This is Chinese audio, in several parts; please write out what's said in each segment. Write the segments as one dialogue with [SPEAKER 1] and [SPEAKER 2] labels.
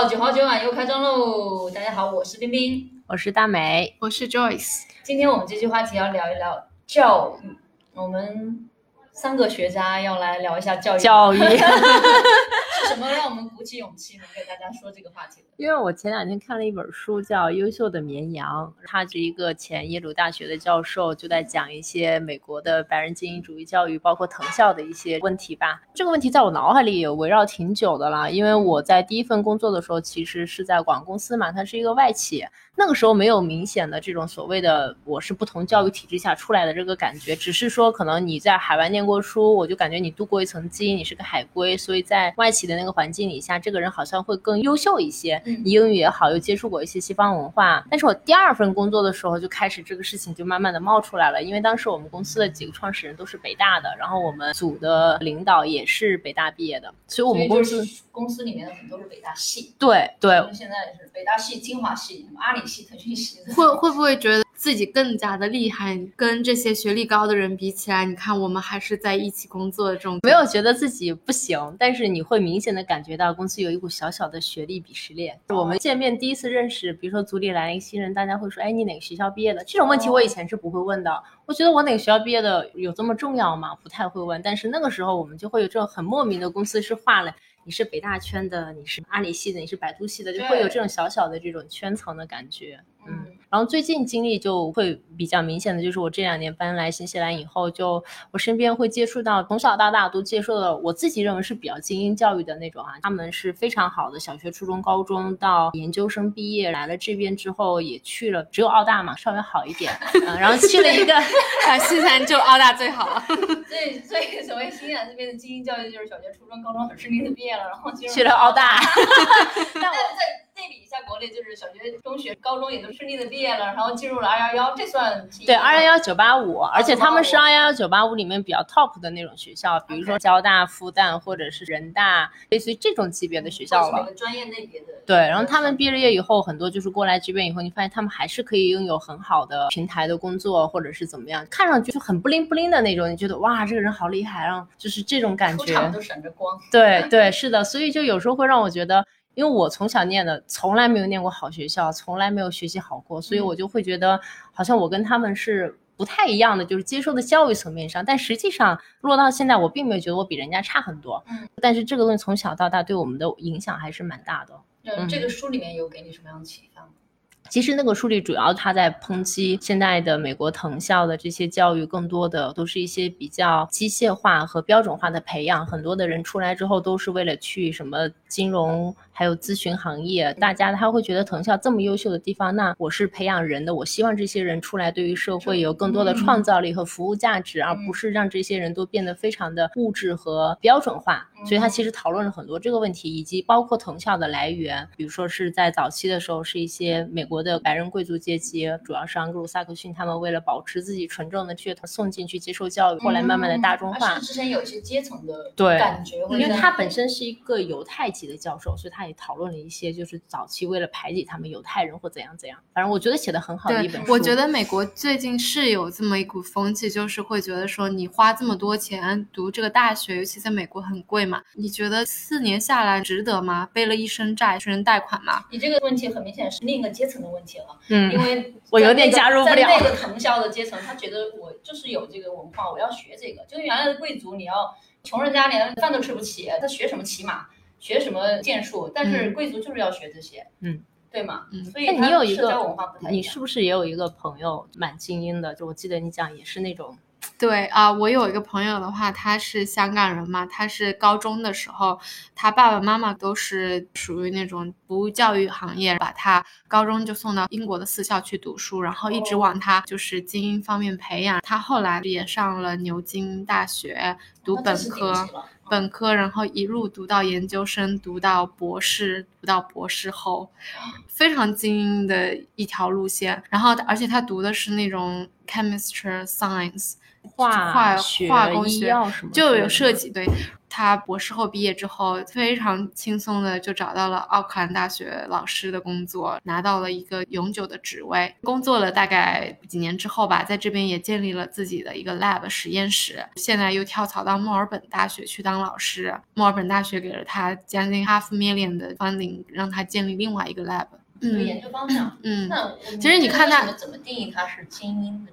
[SPEAKER 1] 好，九号九晚又开张喽！大家好，我是冰冰，
[SPEAKER 2] 我是大美，
[SPEAKER 3] 我是 Joyce。
[SPEAKER 1] 今天我们这期话题要聊一聊教育，我们三个学渣要来聊一下教育。
[SPEAKER 2] 教育 是
[SPEAKER 1] 什么让我们鼓起勇气能给大家说这个话题的？
[SPEAKER 2] 因为我前两天看了一本书，叫《优秀的绵羊》，他是一个前耶鲁大学的教授，就在讲一些美国的白人精英主义教育，包括藤校的一些问题吧。这个问题在我脑海里也围绕挺久的了，因为我在第一份工作的时候，其实是在广告公司嘛，它是一个外企，那个时候没有明显的这种所谓的我是不同教育体制下出来的这个感觉，只是说可能你在海外念过书，我就感觉你镀过一层金，你是个海归，所以在外企的那个环境底下，这个人好像会更优秀一些。你英语也好，又接触过一些西方文化，但是我第二份工作的时候就开始这个事情就慢慢的冒出来了，因为当时我们公司的几个创始人都是北大的，然后我们组的领导也是北大毕业的，所以我们公司
[SPEAKER 1] 公司里面的很多是北大系，
[SPEAKER 2] 对对，
[SPEAKER 1] 现在是北大系、清华系、阿里系、腾讯系，
[SPEAKER 3] 会会不会觉得？自己更加的厉害，跟这些学历高的人比起来，你看我们还是在一起工作的这种，
[SPEAKER 2] 没有觉得自己不行，但是你会明显的感觉到公司有一股小小的学历鄙视链。我们见面第一次认识，比如说组里来了一个新人，大家会说，哎，你哪个学校毕业的？这种问题我以前是不会问的。我觉得我哪个学校毕业的有这么重要吗？不太会问。但是那个时候我们就会有这种很莫名的公司是画了，你是北大圈的，你是阿里系的，你是百度系的，就会有这种小小的这种圈层的感觉。嗯，然后最近经历就会比较明显的就是我这两年搬来新西兰以后，就我身边会接触到从小到大都接受的我自己认为是比较精英教育的那种啊，他们是非常好的小学、初中、高中到研究生毕业来了这边之后也去了，只有澳大嘛稍微好一点，然后去了一个
[SPEAKER 3] 啊新西兰就澳大最好了，
[SPEAKER 1] 所以所以所谓新西兰这边的精英教育就是小学、初中、高中很顺利的毕业了，然后
[SPEAKER 2] 去了澳大，
[SPEAKER 1] 但我在。对比一下国内，就是小学、中学、高中也都顺利的毕业了，然后进入了二幺幺，这算
[SPEAKER 2] 对二幺幺九八五，而且他们是二幺幺九八五里面比较 top 的那种学校，比如说交大、复旦或者是人大，类似于这种级别的学校了。
[SPEAKER 1] 专业类别的。
[SPEAKER 2] 对，然后他们毕了业以后，很多就是过来这边以后，你发现他们还是可以拥有很好的平台的工作，或者是怎么样，看上去就很不灵不灵的那种，你觉得哇，这个人好厉害，然后就是这种感觉。
[SPEAKER 1] 都闪着光。
[SPEAKER 2] 对对，是的，所以就有时候会让我觉得。因为我从小念的从来没有念过好学校，从来没有学习好过，所以我就会觉得好像我跟他们是不太一样的，就是接受的教育层面上。但实际上落到现在，我并没有觉得我比人家差很多。嗯，但是这个东西从小到大对我们的影响还是蛮大的。
[SPEAKER 1] 嗯，这个书里面有给你什么样的启发吗？
[SPEAKER 2] 其实那个书里主要他在抨击现在的美国藤校的这些教育，更多的都是一些比较机械化和标准化的培养。很多的人出来之后都是为了去什么金融还有咨询行业。大家他会觉得藤校这么优秀的地方，那我是培养人的，我希望这些人出来对于社会有更多的创造力和服务价值，而不是让这些人都变得非常的物质和标准化。所以他其实讨论了很多这个问题，以及包括藤校的来源，比如说是在早期的时候是一些美国。的白人贵族阶级，主要是盎格鲁撒克逊，他们为了保持自己纯正的血统，送进去接受教育，后来慢慢的大众化。
[SPEAKER 1] 之前有一些阶层的
[SPEAKER 2] 对
[SPEAKER 1] 感觉，
[SPEAKER 2] 因为他本身是一个犹太籍的教授，所以他也讨论了一些，就是早期为了排挤他们犹太人或怎样怎样。反正我觉得写的很好的一本书。
[SPEAKER 3] 我觉得美国最近是有这么一股风气，就是会觉得说你花这么多钱读这个大学，尤其在美国很贵嘛，你觉得四年下来值得吗？背了一身债，一身贷款嘛？
[SPEAKER 1] 你这个问题很明显是另一个阶层的。问题了，嗯，因为
[SPEAKER 2] 我有点加入不了
[SPEAKER 1] 那个藤校的阶层，他觉得我就是有这个文化，我要学这个。就原来的贵族，你要穷人家连饭都吃不起，他学什么骑马，学什么剑术？但是贵族就是要学这些，嗯，对吗？嗯，所以
[SPEAKER 2] 你有一个
[SPEAKER 1] 文化不太
[SPEAKER 2] 你是不是也有一个朋友蛮精英的？就我记得你讲也是那种。
[SPEAKER 3] 对啊，我有一个朋友的话，他是香港人嘛，他是高中的时候，他爸爸妈妈都是属于那种服务教育行业，把他高中就送到英国的私校去读书，然后一直往他就是精英方面培养。他后来也上了牛津大学读本科，本科然后一路读到研究生，读到博士，读到博士后，非常精英的一条路线。然后而且他读的是那种 chemistry science。
[SPEAKER 2] 化
[SPEAKER 3] 化工学
[SPEAKER 2] 什么
[SPEAKER 3] 就有设计对，他博士后毕业之后，非常轻松的就找到了奥克兰大学老师的工作，拿到了一个永久的职位。工作了大概几年之后吧，在这边也建立了自己的一个 lab 实验室。现在又跳槽到墨尔本大学去当老师，墨尔本大学给了他将近 half million 的 funding，让他建立另外一个 lab。
[SPEAKER 1] 嗯，研究方向。
[SPEAKER 3] 嗯，
[SPEAKER 1] 那
[SPEAKER 3] 其实你看他
[SPEAKER 1] 怎么定义他是精英的？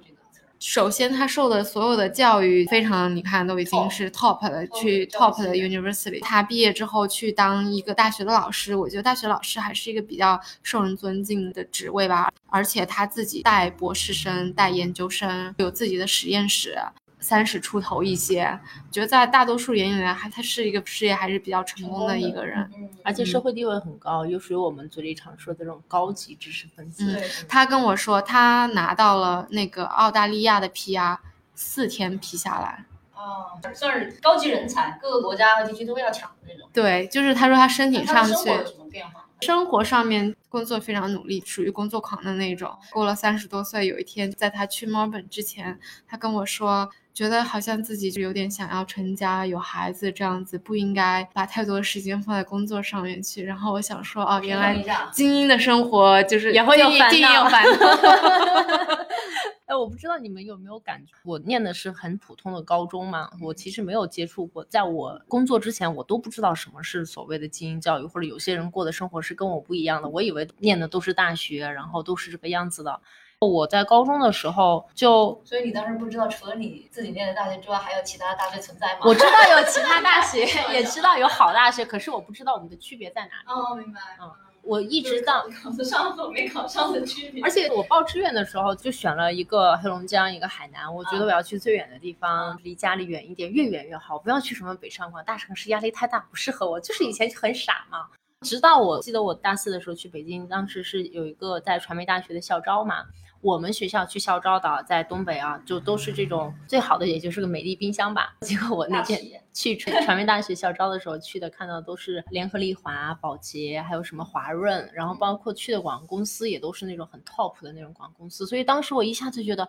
[SPEAKER 3] 首先，他受的所有的教育非常，你看都已经是 top 的，去 top 的 university。他毕业之后去当一个大学的老师，我觉得大学老师还是一个比较受人尊敬的职位吧。而且他自己带博士生、带研究生，有自己的实验室。三十出头一些，觉得在大多数人里面，还他是一个事业还是比较成功的一个人，
[SPEAKER 2] 而且社会地位很高，又属于我们嘴里常说的这种高级知识分子。
[SPEAKER 3] 他跟我说，他拿到了那个澳大利亚的 PR，四天批下来。
[SPEAKER 1] 哦，算是高级人才，各个国家和地区都要抢的那种。
[SPEAKER 3] 对，就是他说他申请上去。生
[SPEAKER 1] 活有什么变化？
[SPEAKER 3] 生活上面工作非常努力，属于工作狂的那种。过了三十多岁，有一天在他去墨尔本之前，他跟我说。觉得好像自己就有点想要成家有孩子这样子，不应该把太多时间放在工作上面去。然后我想说，哦，原来精英的生活就是
[SPEAKER 2] 也会有烦
[SPEAKER 3] 恼。
[SPEAKER 2] 哎，我不知道你们有没有感觉，我念的是很普通的高中嘛，我其实没有接触过，在我工作之前，我都不知道什么是所谓的精英教育，或者有些人过的生活是跟我不一样的。我以为念的都是大学，然后都是这个样子的。我在高中的时候就，
[SPEAKER 1] 所以你当时不知道除了你自己念的大学之外，还有其他大学存在吗？
[SPEAKER 2] 我知道有其他大学，也知道有好大学，可是我不知道我们的区别在哪里。
[SPEAKER 1] 哦，明白。
[SPEAKER 2] 嗯，我一直到
[SPEAKER 1] 考得上和没考上的区别。
[SPEAKER 2] 而且我报志愿的时候就选了一个黑龙江，一个海南。我觉得我要去最远的地方，离家里远一点，越远越好，不要去什么北上广大城市，压力太大，不适合我。就是以前很傻嘛。直到我记得我大四的时候去北京，当时是有一个在传媒大学的校招嘛。我们学校去校招的，在东北啊，就都是这种最好的，也就是个美的冰箱吧。结果我那天去传传媒大学校招的时候去的，看到都是联合利华、宝洁，还有什么华润，然后包括去的广告公司也都是那种很 top 的那种广告公司。所以当时我一下子觉得，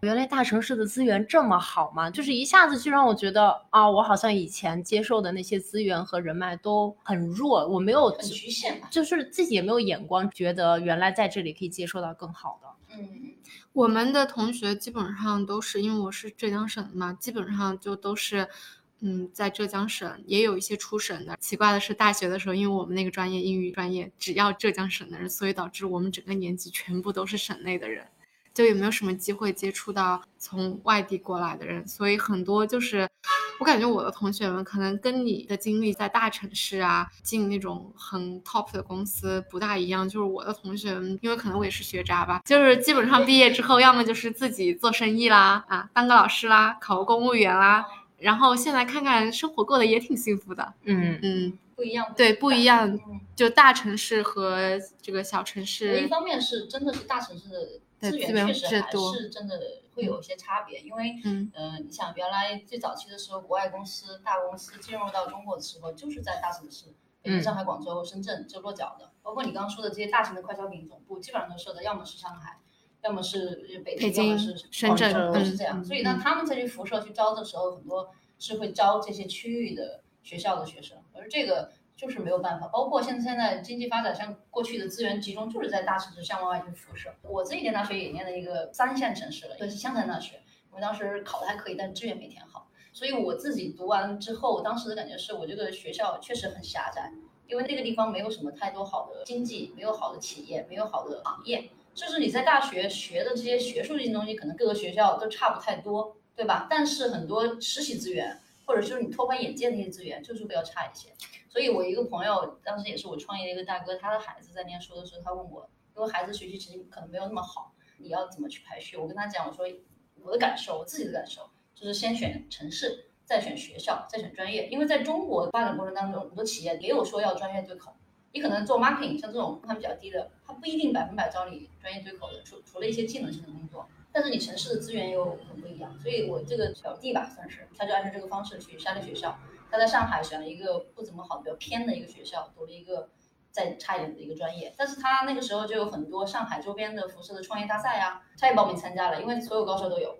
[SPEAKER 2] 原来大城市的资源这么好吗？就是一下子就让我觉得啊，我好像以前接受的那些资源和人脉都很弱，我没有
[SPEAKER 1] 很局限，
[SPEAKER 2] 就是自己也没有眼光，觉得原来在这里可以接受到更好的。
[SPEAKER 1] 嗯，
[SPEAKER 3] 我们的同学基本上都是因为我是浙江省的嘛，基本上就都是，嗯，在浙江省也有一些出省的。奇怪的是，大学的时候，因为我们那个专业英语专业只要浙江省的人，所以导致我们整个年级全部都是省内的人。就也没有什么机会接触到从外地过来的人，所以很多就是我感觉我的同学们可能跟你的经历在大城市啊进那种很 top 的公司不大一样。就是我的同学们，因为可能我也是学渣吧，就是基本上毕业之后要么就是自己做生意啦，啊，当个老师啦，考个公务员啦，然后现在看看生活过得也挺幸福的。
[SPEAKER 2] 嗯
[SPEAKER 3] 嗯，
[SPEAKER 1] 不一样，
[SPEAKER 3] 对，不一样。就大城市和这个小城市，
[SPEAKER 1] 一方面是真的是大城市的。资源确实还是真的会有一些差别，因为嗯，你想原来最早期的时候，国外公司、大公司进入到中国的时候，就是在大城市，北京、上海、广州、深圳就落脚的。包括你刚刚说的这些大型的快消品总部，基本上都设的要么是上海，要么是北京，要么是
[SPEAKER 3] 深圳，
[SPEAKER 1] 都是这样。所以当他们再去辐射去招的时候，很多是会招这些区域的学校的学生，而这个。就是没有办法，包括现在现在经济发展，像过去的资源集中就是在大城市向外去辐射。我自己念大学也念了一个三线城市了，就是湘潭大学。我当时考的还可以，但是志愿没填好。所以我自己读完之后，当时的感觉是我这个学校确实很狭窄，因为那个地方没有什么太多好的经济，没有好的企业，没有好的行业。就是你在大学学的这些学术性东西，可能各个学校都差不太多，对吧？但是很多实习资源，或者就是你拓宽眼界的那些资源，就是会要差一些。所以，我一个朋友当时也是我创业的一个大哥，他的孩子在念书的时候，他问我，因为孩子学习成绩可能没有那么好，你要怎么去排序？我跟他讲，我说我的感受，我自己的感受就是先选城市，再选学校，再选专业。因为在中国发展过程当中，很多企业也有说要专业对口，你可能做 marketing，像这种门槛比较低的，他不一定百分百招你专业对口的，除除了一些技能性的工作。但是你城市的资源又很不一样，所以我这个表弟吧，算是他就按照这个方式去筛了学校。他在上海选了一个不怎么好、比较偏的一个学校，读了一个再差一点的一个专业。但是他那个时候就有很多上海周边的辐射的创业大赛啊，他也报名参加了，因为所有高校都有。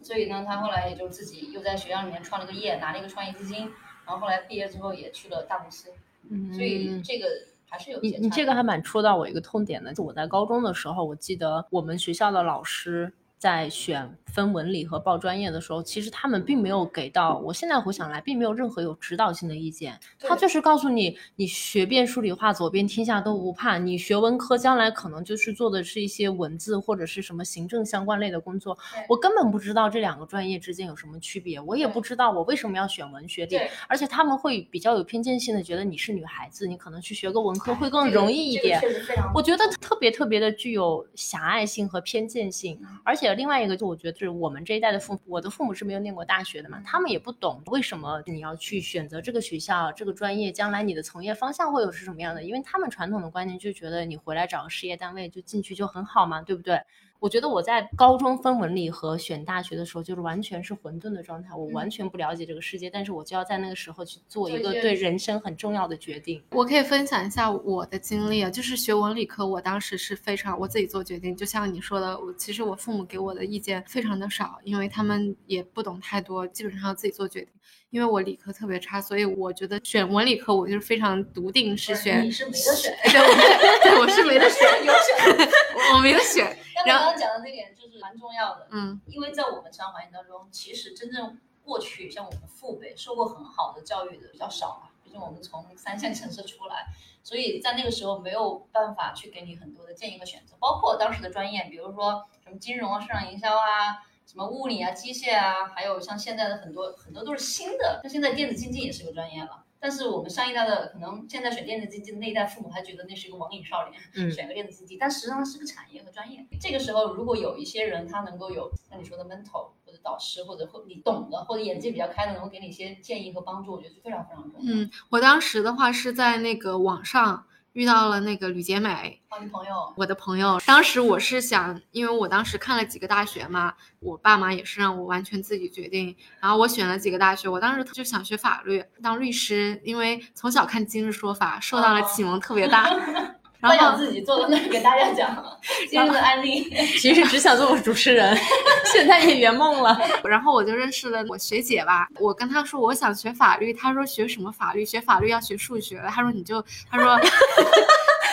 [SPEAKER 1] 所以呢，他后来也就自己又在学校里面创了个业，拿了一个创业基金，然然后后来毕业之后也去了大公司，
[SPEAKER 2] 嗯
[SPEAKER 1] 所以这个还是有
[SPEAKER 2] 你
[SPEAKER 1] 些
[SPEAKER 2] 你这个还蛮戳到我一个痛点的。就我在高中的时候，我记得我们学校的老师在选分文理和报专业的时候，其实他们并没有给到，我现在回想来，并没有任何有指导性的意见。他就是告诉你，你学遍数理化，走遍天下都不怕。你学文科，将来可能就是做的是一些文字或者是什么行政相关类的工作。我根本不知道这两个专业之间有什么区别，我也不知道我为什么要选文学历。
[SPEAKER 1] 对
[SPEAKER 2] 而且他们会比较有偏见性的觉得你是女孩子，你可能去学个文科会更容易一
[SPEAKER 1] 这个
[SPEAKER 2] 点。我觉得特别特别的具有狭隘性和偏见性，
[SPEAKER 1] 嗯
[SPEAKER 2] 而且另外一个就我觉得是我们这一代的父母，我的父母是没有念过大学的嘛，他们也不懂为什么你要去选择这个学校、这个专业，将来你的从业方向会有是什么样的？因为他们传统的观念就觉得你回来找个事业单位就进去就很好嘛，对不对？我觉得我在高中分文理和选大学的时候，就是完全是混沌的状态，我完全不了解这个世界，但是我就要在那个时候去做一个对人生很重要的决定。
[SPEAKER 3] 我可以分享一下我的经历啊，就是学文理科，我当时是非常我自己做决定，就像你说的，我其实我父母给我的意见非常的少，因为他们也不懂太多，基本上自己做决定。因为我理科特别差，所以我觉得选文理科我就是非常笃定是选，
[SPEAKER 1] 你是没得选，
[SPEAKER 3] 对，我是对我是没得选，
[SPEAKER 1] 有选。
[SPEAKER 3] 我没有选。
[SPEAKER 1] 但你刚刚讲的这点就是蛮重要的，
[SPEAKER 3] 嗯
[SPEAKER 1] 因为在我们成长环境当中，其实真正过去像我们父辈受过很好的教育的比较少嘛，毕竟我们从三线城市出来，所以在那个时候没有办法去给你很多的建议和选择，包括当时的专业，比如说什么金融啊、市场营销啊。什么物理啊、机械啊，还有像现在的很多很多都是新的，像现在电子竞技也是个专业了。但是我们上一代的可能现在选电子竞技的那一代父母还觉得那是一个网瘾少年，
[SPEAKER 2] 嗯
[SPEAKER 1] 选个电子竞技，但实际上是个产业和专业。这个时候，如果有一些人他能够有像你说的 mentor 或者导师，或者或你懂的，或者眼界比较开的，能够给你一些建议和帮助，我觉得是非常非常重要。
[SPEAKER 3] 嗯，我当时的话是在那个网上遇到了那个吕洁美，
[SPEAKER 1] 好，你朋友，
[SPEAKER 3] 我的朋友，当时我是想，因为我当时看了几个大学嘛，我爸妈也是让我完全自己决定，然后我选了几个大学，我当时就想学法律，当律师，因为从小看《今日说法》，受到了启蒙特别大。然后
[SPEAKER 1] 自己坐在那儿给大家讲 今日的案例。
[SPEAKER 2] 其实只想做个主持人，现在也圆梦了。
[SPEAKER 3] 然后我就认识了我学姐吧，我跟她说我想学法律，她说学什么法律？学法律要学数学的，她说你就，她说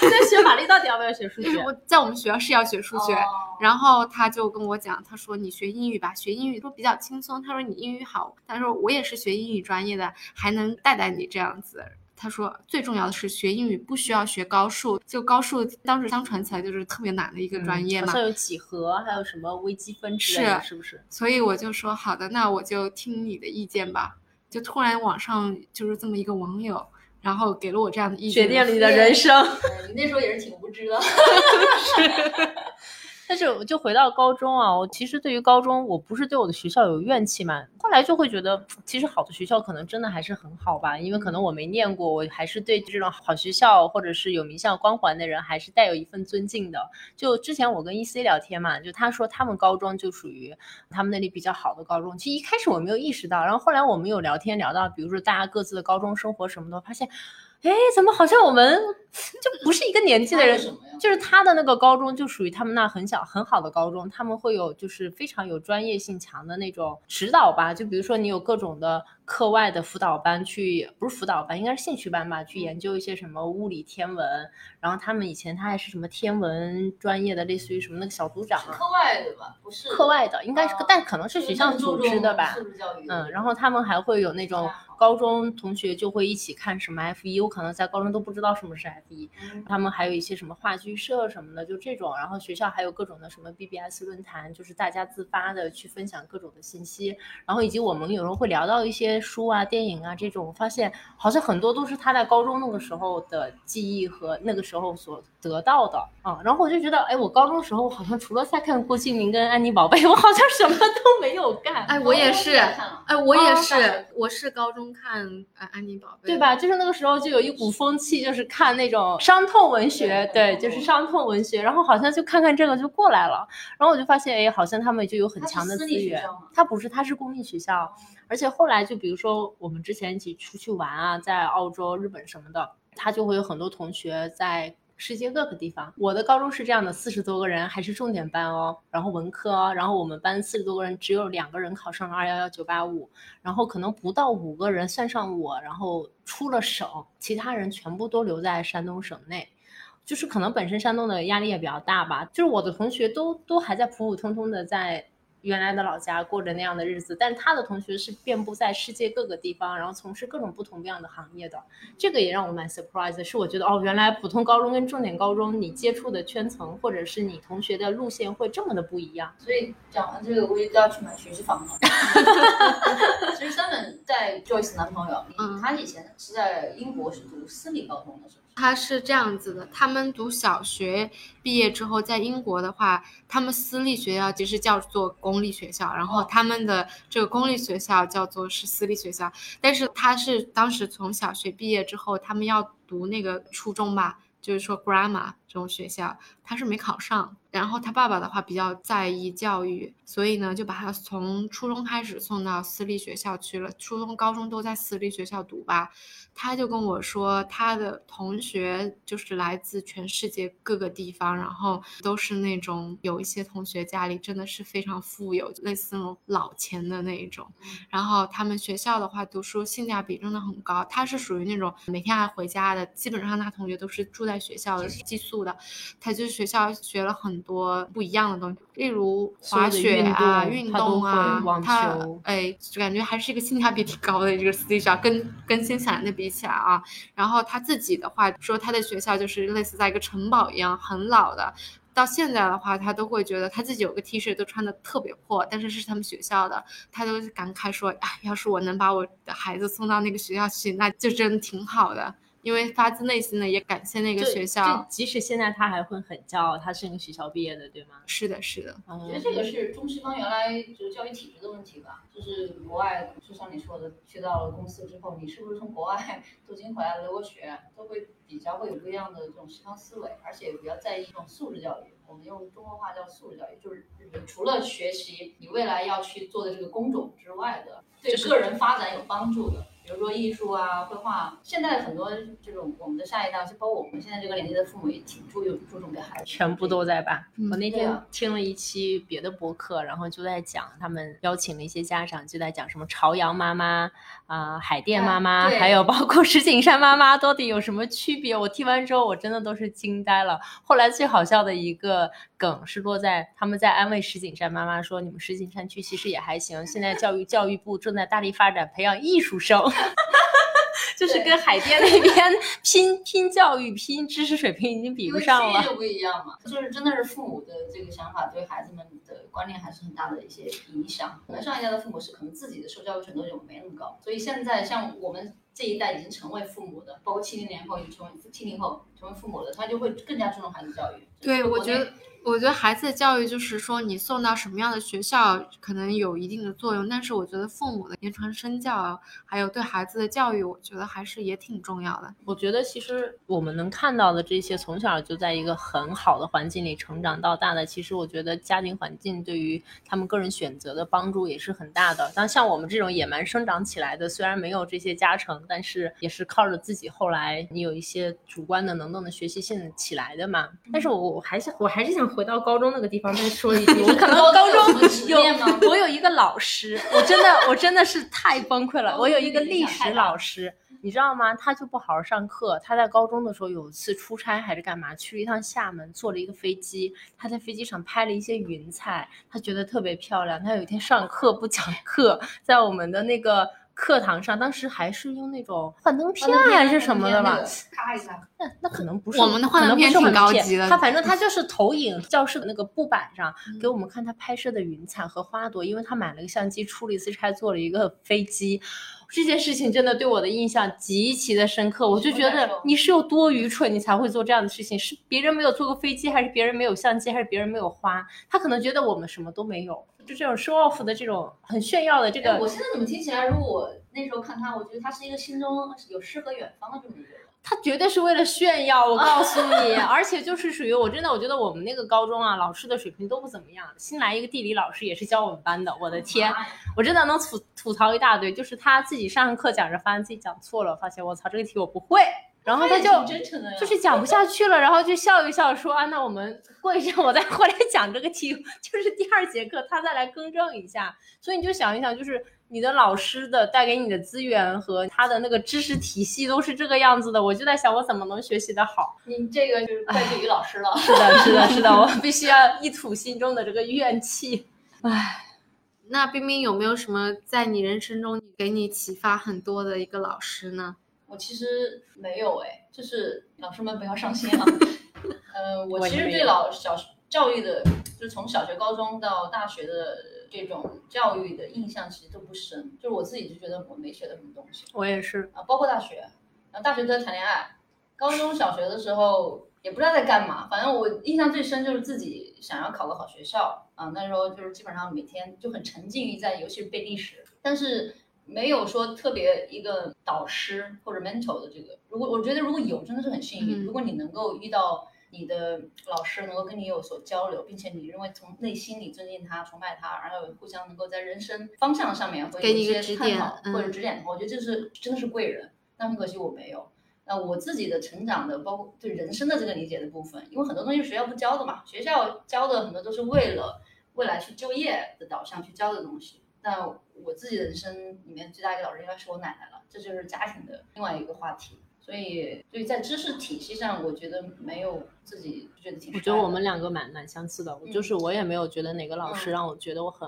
[SPEAKER 2] 那学法律到底要不要学数学？
[SPEAKER 3] 我在我们学校是要学数学。
[SPEAKER 1] 哦
[SPEAKER 3] 然后他就跟我讲，他说你学英语吧，学英语说比较轻松。他说你英语好，他说我也是学英语专业的，还能带带你这样子。他说最重要的是学英语不需要学高数，就高数当时相传起来就是特别难的一个专业嘛。
[SPEAKER 2] 好像有几何，还有什么微积分之类的，是不是？
[SPEAKER 3] 所以我就说好的，那我就听你的意见吧。就突然网上就是这么一个网友，然后给了我这样的意见，
[SPEAKER 2] 决定了你的人生。
[SPEAKER 1] 你那时候也是挺无知的。
[SPEAKER 2] 但是我就回到高中啊，我其实对于高中，我不是对我的学校有怨气嘛，后来就会觉得，其实好的学校可能真的还是很好吧，因为可能我没念过，我还是对这种好学校或者是有名校光环的人，还是带有一份尊敬的。就之前我跟 E C 聊天嘛，就他说他们高中就属于他们那里比较好的高中，其实一开始我没有意识到，然后后来我们有聊天聊到，比如说大家各自的高中生活什么的，发现。哎，怎么好像我们 就不是一个年纪的人？就是他的那个高中就属于他们那很小很好的高中，他们会有就是非常有专业性强的那种指导吧，就比如说你有各种的课外的辅导班去，不是辅导班，应该是兴趣班吧，去研究一些什么物理、天文。然后他们以前他还是什么天文专业的，类似于什么那个小组长啊，
[SPEAKER 1] 课外的吧？不是
[SPEAKER 2] 课外的应该是，
[SPEAKER 1] 哦
[SPEAKER 2] 但可能是学校组织的吧。嗯，然后他们还会有那种高中同学就会一起看什么 F 一，我可能在高中都不知道什么是 F 一，
[SPEAKER 1] 嗯
[SPEAKER 2] 他们还有一些什么话剧社什么的，就这种。然后学校还有各种的什么 BBS 论坛，就是大家自发的去分享各种的信息。然后以及我们有时候会聊到一些书啊、电影啊这种，发现好像很多都是他在高中那个时候的记忆和那个时候所得到的啊。然后我就觉得，哎，我高中时候好像除了在看郭敬明跟安妮宝贝，我好像什么都没有干。
[SPEAKER 3] 哎，我也是，哎，我也
[SPEAKER 2] 哦
[SPEAKER 3] 是，我是高中看呃安妮宝贝，
[SPEAKER 2] 对？吧？就是那个时候就有一股风气，就是看那种伤痛文学，
[SPEAKER 1] 对
[SPEAKER 2] 对，就是伤痛文学。然后好像就看看这个就过来了，然后我就发现，哎，好像他们就有很强的资源
[SPEAKER 1] 校吗。
[SPEAKER 2] 它不是，他是公立学校，而且后来就比如说我们之前一起出去玩啊，在澳洲、日本什么的，他就会有很多同学在世界各个地方。我的高中是这样的，四十多个人还是重点班哦，然后文科，然后我们班四十多个人，只有两个人考上了二幺幺九八五，然后可能不到五个人，算上我，然后出了省，其他人全部都留在山东省内。就是可能本身山东的压力也比较大吧，就是我的同学都都还在普普通通的在原来的老家过着那样的日子，但他的同学是遍布在世界各个地方，然后从事各种不同各样的行业的，这个也让我蛮 surprise 的，是我觉得哦，原来普通高中跟重点高中你接触的圈层或者是你同学的路线会这么的不一样。
[SPEAKER 1] 所以讲完这个，我就要去买学区房了。其实三本在 Joyce 男朋友，
[SPEAKER 3] 嗯
[SPEAKER 1] 他以前是在英国是读私立高中的，是不是？
[SPEAKER 3] 他是这样子的，他们读小学毕业之后，在英国的话，他们私立学校其实叫做公立学校，然后他们的这个公立学校叫做是私立学校，但是他是当时从小学毕业之后，他们要读那个初中吧，就是说 grammar 种学校，他是没考上。然后他爸爸的话比较在意教育，所以呢就把他从初中开始送到私立学校去了，初中、高中都在私立学校读吧。他就跟我说，他的同学就是来自全世界各个地方，然后都是那种有一些同学家里真的是非常富有，类似那种老钱的那一种。然后他们学校的话，读书性价比真的很高。他是属于那种每天还回家的，基本上他同学都是住在学校的寄宿的。他就是学校学了很多不一样的东西，例如滑雪啊、运
[SPEAKER 2] 动
[SPEAKER 3] 啊他
[SPEAKER 2] 球
[SPEAKER 3] 哎，就感觉还是一个性价比挺高的这个私立学校，跟跟新西兰的比起来啊。然后他自己的话说，他的学校就是类似在一个城堡一样，很老的。到现在的话，他都会觉得他自己有个 T 恤都穿的特别破，但是是他们学校的，他都感慨说：“哎，要是我能把我的孩子送到那个学校去，那就真的挺好的。”因为发自内心的也感谢那个学校
[SPEAKER 2] 就。即使现在他还会很骄傲，他是那个学校毕业的，对吗？
[SPEAKER 3] 是的，是的，
[SPEAKER 2] 我
[SPEAKER 1] 我觉得这个是中西方原来就是教育体制的问题吧，就是国外，就像你说的，去到了公司之后，你是不是从国外 镀金回来留过学，都会比较会有不一样的这种西方思维，而且比较在意这种素质教育。我们用中国话叫素质教育，就是除了学习你未来要去做的这个工种之外的，对个人发展有帮助的。比如说艺术啊、绘画，现在很多这种我们的下一代，就包括我们现在这个年纪的父母，也挺注重注重给孩子
[SPEAKER 2] 全部都在办。
[SPEAKER 3] 嗯
[SPEAKER 2] 我那天听了一期别的播客，然后就在讲，他们邀请了一些家长，就在讲什么朝阳妈妈啊、海淀妈妈，
[SPEAKER 1] 啊
[SPEAKER 2] 还有包括石景山妈妈，到底有什么区别？我听完之后，我真的都是惊呆了。后来最好笑的一个梗是落在他们在安慰石景山妈妈说：“你们石景山区其实也还行，现在教育教育部正在大力发展培养艺术生。” 就是跟海淀那边拼拼教育、拼知识水平已经比不上了。
[SPEAKER 1] 就不一样嘛，就是真的是父母的这个想法对孩子们的观念还是很大的一些影响。可能上一代的父母是可能自己的受教育程度就没那么高，所以现在像我们这一代已经成为父母的，包括七零年后已经成为七零后成为父母的，他就会更加注重孩子教育。
[SPEAKER 3] 对，我觉得，我觉得孩子的教育就是说，你送到什么样的学校可能有一定的作用，但是我觉得父母的言传身教，还有对孩子的教育，我觉得还是也挺重要的。
[SPEAKER 2] 我觉得其实我们能看到的这些，从小就在一个很好的环境里成长到大的，其实我觉得家庭环境对于他们个人选择的帮助也是很大的。但像我们这种野蛮生长起来的，虽然没有这些加成，但是也是靠着自己后来你有一些主观的能动的学习性起来的嘛。但是我我还是我还是想回到高中那个地方再说一句，我可能高中
[SPEAKER 1] 有？
[SPEAKER 2] 我有一个老师，我真的我真的是太崩溃了。我有一个历史老师，你知道吗？他就不好好上课。他在高中的时候有一次出差还是干嘛，去了一趟厦门，坐了一个飞机。他在飞机上拍了一些云彩，他觉得特别漂亮。他有一天上课不讲课，在我们的那个课堂上，当时还是用那种幻灯片还是什么的吧，
[SPEAKER 1] 咔一下，
[SPEAKER 2] 那那可能不是
[SPEAKER 3] 我们的幻灯片挺高级的
[SPEAKER 2] 他反正他就是 投影教室的那个布板上给我们看他拍摄的云彩和花朵，因为他买了个相机，出了一次差，坐了一个飞机。这件事情真的对我的印象极其的深刻，我就觉得你是有多愚蠢，你才会做这样的事情。是别人没有坐过飞机，还是别人没有相机，还是别人没有花？他可能觉得我们什么都没有，就这种 show off 的这种很炫耀的这个
[SPEAKER 1] 哎我现在怎么听起来，如果我那时候看他，我觉得他是一个心中有诗和远方的这么一个人。
[SPEAKER 2] 他绝对是为了炫耀，我告诉你，而且就是属于我真的，我觉得我们那个高中啊，老师的水平都不怎么样。新来一个地理老师也是教我们班的，我的天，我真的能吐吐槽一大堆。就是他自己上课讲着，发现自己讲错了，发现我操这个题我不会，然后他就就是讲不下去了，然后就笑一笑说啊，那我们过一阵我再回来讲这个题，就是第二节课他再来更正一下。所以你就想一想，就是你的老师的带给你的资源和他的那个知识体系都是这个样子的，我就在想我怎么能学习的好。
[SPEAKER 1] 你这个就是怪罪于老师了。
[SPEAKER 2] 是的，是的，是的，我必须要一吐心中的这个怨气。唉，
[SPEAKER 3] 那冰冰有没有什么在你人生中给你启发很多的一个老师呢？
[SPEAKER 1] 我其实没有哎，就是老师们不要伤心啊。呃，我其实对老小教育的，就从小学、高中到大学的这种教育的印象其实都不深，就是我自己就觉得我没学到什么东西
[SPEAKER 2] 我也是，
[SPEAKER 1] 啊，包括大学，然后大学都在谈恋爱，高中小学的时候也不知道在干嘛，反正我印象最深就是自己想要考个好学校啊，那时候就是基本上每天就很沉浸于在，尤其是背历史，但是没有说特别一个导师或者 mentor 的这个。如果我觉得如果有，真的是很幸运。
[SPEAKER 3] 嗯
[SPEAKER 1] 如果你能够遇到你的老师，能够跟你有所交流，并且你认为从内心里尊敬他、崇拜他，然后互相能够在人生方向上面会有一些探讨
[SPEAKER 3] 嗯
[SPEAKER 1] 或者指点的话，我觉得这是真的是贵人。但很可惜我没有。那我自己的成长的，包括对人生的这个理解的部分，因为很多东西学校不教的嘛，学校教的很多都是为了未来去就业的导向去教的东西。但我自己的人生里面最大一个老师应该是我奶奶了，这就是家庭的另外一个话题。所以，所以在知识体系上，我觉得没有自己觉得挺。
[SPEAKER 2] 我觉得我们两个蛮蛮相似的，我就是我也没有觉得哪个老师
[SPEAKER 1] 嗯
[SPEAKER 2] 让我觉得我很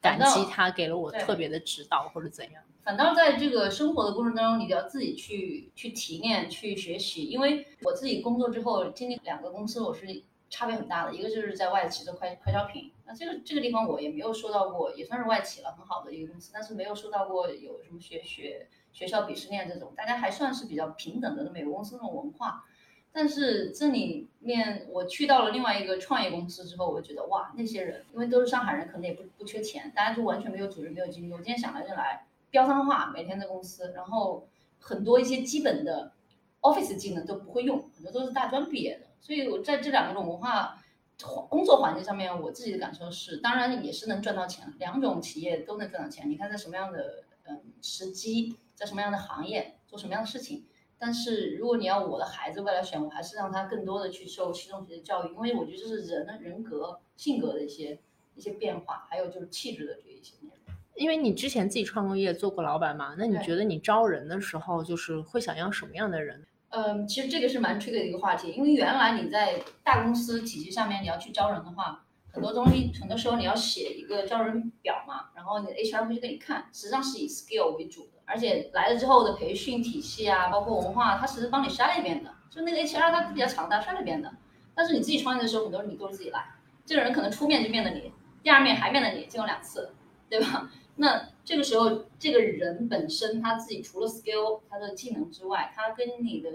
[SPEAKER 2] 感激他给了我特别的指导或者怎样。
[SPEAKER 1] 反倒在这个生活的过程当中，你就要自己去去提炼、去学习。因为我自己工作之后经历两个公司，我是差别很大的。一个就是在外企做快快消品，那这个这个地方我也没有收到过，也算是外企了，很好的一个公司，但是没有收到过有什么学学学校鄙视链这种，大家还算是比较平等的美国公司那种文化。但是这里面我去到了另外一个创业公司之后，我就觉得哇，那些人因为都是上海人，可能也不不缺钱，大家就完全没有组织、没有纪律。我今天想来就来，标脏话，每天在公司，然后很多一些基本的 Office 技能都不会用，很多都是大专毕业的。所以我在这两种文化环工作环境上面，我自己的感受是，当然也是能赚到钱，两种企业都能赚到钱。你看在什么样的嗯时机，在什么样的行业做什么样的事情。但是如果你要我的孩子未来选，我还是让他更多的去受系统性的教育，因为我觉得这是人的人格、性格的一些一些变化，还有就是气质的这一些内容。
[SPEAKER 2] 因为你之前自己创过业，做过老板嘛，那你觉得你招人的时候，就是会想要什么样的人？
[SPEAKER 1] 嗯，其实这个是蛮 tricky 的一个话题，因为原来你在大公司体系上面，你要去招人的话，很多东西很多时候你要写一个招人表嘛，然后你的 HR 会去给你看，实际上是以 skill 为主的，而且来了之后的培训体系啊，包括文化，它其实帮你筛了一遍的，就那个 HR 他比较强大，筛了一遍的。但是你自己创业的时候，很多人你都是自己来，这个人可能出面就面的你，第二面还面的你，见过两次，对吧？那这个时候，这个人本身他自己除了 skill 他的技能之外，他跟你的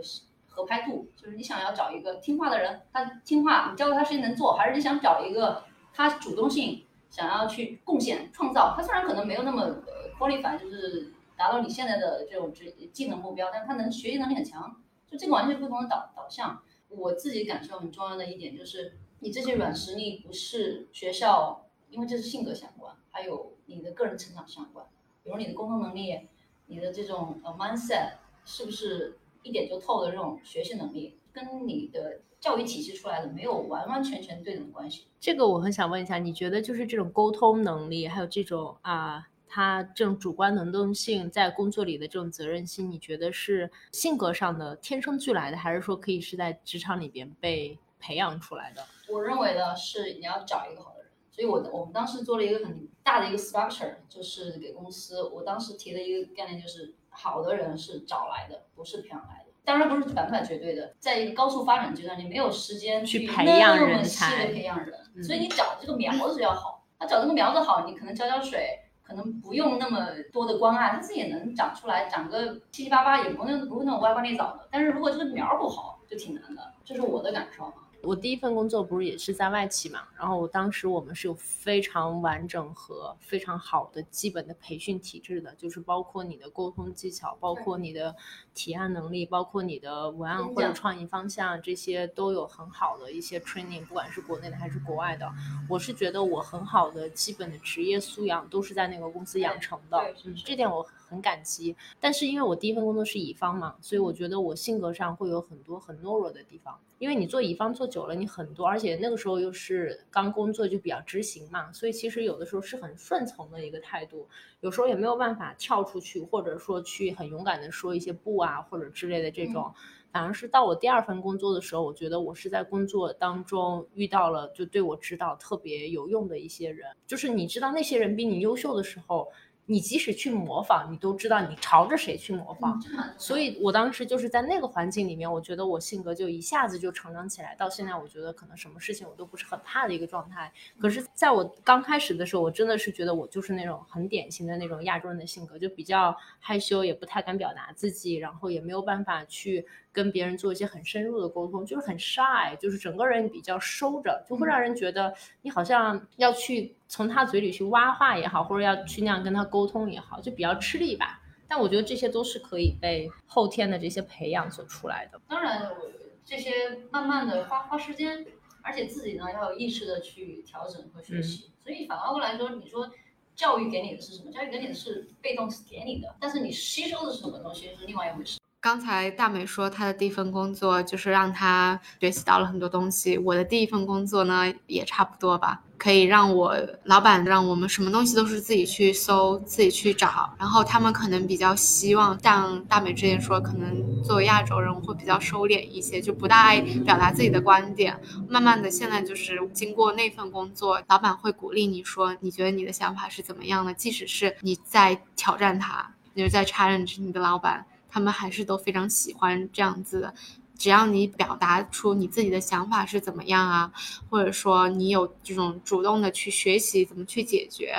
[SPEAKER 1] 合拍度，就是你想要找一个听话的人，他听话，你教他事情能做，还是你想找一个他主动性想要去贡献创造，他虽然可能没有那么呃 qualify，就是达到你现在的这种职技能目标，但他能学习能力很强，就这个完全不同的导导向。我自己感受很重要的一点就是，你这些软实力不是学校，因为这是性格相关，还有你的个人成长相关。比如你的沟通能力，你的这种呃 mindset 是不是一点就透的这种学习能力，跟你的教育体系出来的没有完完全全对等的关系。
[SPEAKER 2] 这个我很想问一下，你觉得就是这种沟通能力，还有这种啊，他这种主观能动性，在工作里的这种责任心，你觉得是性格上的天生俱来的，还是说可以是在职场里边被培养出来的？
[SPEAKER 1] 我认为呢是你要找一个好的人，所以我我们当时做了一个很大的一个 structure，就是给公司，我当时提的一个概念就是，好的人是找来的，不是培养来的。当然不是百分百绝对的，在一个高速发展阶段，你没有时间
[SPEAKER 2] 去
[SPEAKER 1] 去
[SPEAKER 2] 培养人
[SPEAKER 1] 细的
[SPEAKER 2] 才
[SPEAKER 1] 培养人，
[SPEAKER 2] 嗯
[SPEAKER 1] 所以你找这个苗子要好。他找这个苗子好，你可能浇浇水，可能不用那么多的关爱，它自己也能长出来，长个七七八八，也不那不会那种歪瓜裂枣的。但是如果这个苗儿不好，就挺难的，这是我的感受啊。
[SPEAKER 2] 我第一份工作不是也是在外企嘛，然后我当时我们是有非常完整和非常好的基本的培训体制的，就是包括你的沟通技巧，包括你的提案能力，包括你的文案或者创意方向，这些都有很好的一些 training，不管是国内的还是国外的。我是觉得我很好的基本的职业素养都是在那个公司养成的嗯这点我很感激。但是因为我第一份工作是乙方嘛，所以我觉得我性格上会有很多很懦弱的地方。因为你做乙方做久了，你很多，而且那个时候又是刚工作就比较执行嘛，所以其实有的时候是很顺从的一个态度，有时候也没有办法跳出去，或者说去很勇敢的说一些不啊或者之类的这种。反而是到我第二份工作的时候，我觉得我是在工作当中遇到了就对我指导特别有用的一些人，就是你知道那些人比你优秀的时候。你即使去模仿，你都知道你朝着谁去模仿。所以我当时就是在那个环境里面，我觉得我性格就一下子就成长起来。到现在，我觉得可能什么事情我都不是很怕的一个状态。可是，在我刚开始的时候，我真的是觉得我就是那种很典型的那种亚洲人的性格，就比较害羞，也不太敢表达自己，然后也没有办法去。跟别人做一些很深入的沟通，就是很 shy，就是整个人比较收着，就会让人觉得你好像要去从他嘴里去挖话也好，或者要去那样跟他沟通也好，就比较吃力吧。但我觉得这些都是可以被后天的这些培养所出来的。
[SPEAKER 1] 当然，我这些慢慢的花花时间，而且自己呢要有意识的去调整和学习。所以反过来说，你说教育给你的是什么？教育给你的是被动给你的，但是你吸收的是什么东西是另外一回事。
[SPEAKER 3] 刚才大美说她的第一份工作就是让她学习到了很多东西，我的第一份工作呢也差不多吧，可以让我老板让我们什么东西都是自己去搜、自己去找，然后他们可能比较希望像大美之前说，可能作为亚洲人我会比较收敛一些，就不大爱表达自己的观点。慢慢的，现在就是经过那份工作，老板会鼓励你说，你觉得你的想法是怎么样的，即使是你在挑战他，你是在 challenge 你的老板。他们还是都非常喜欢这样子的，只要你表达出你自己的想法是怎么样啊，或者说你有这种主动的去学习怎么去解决，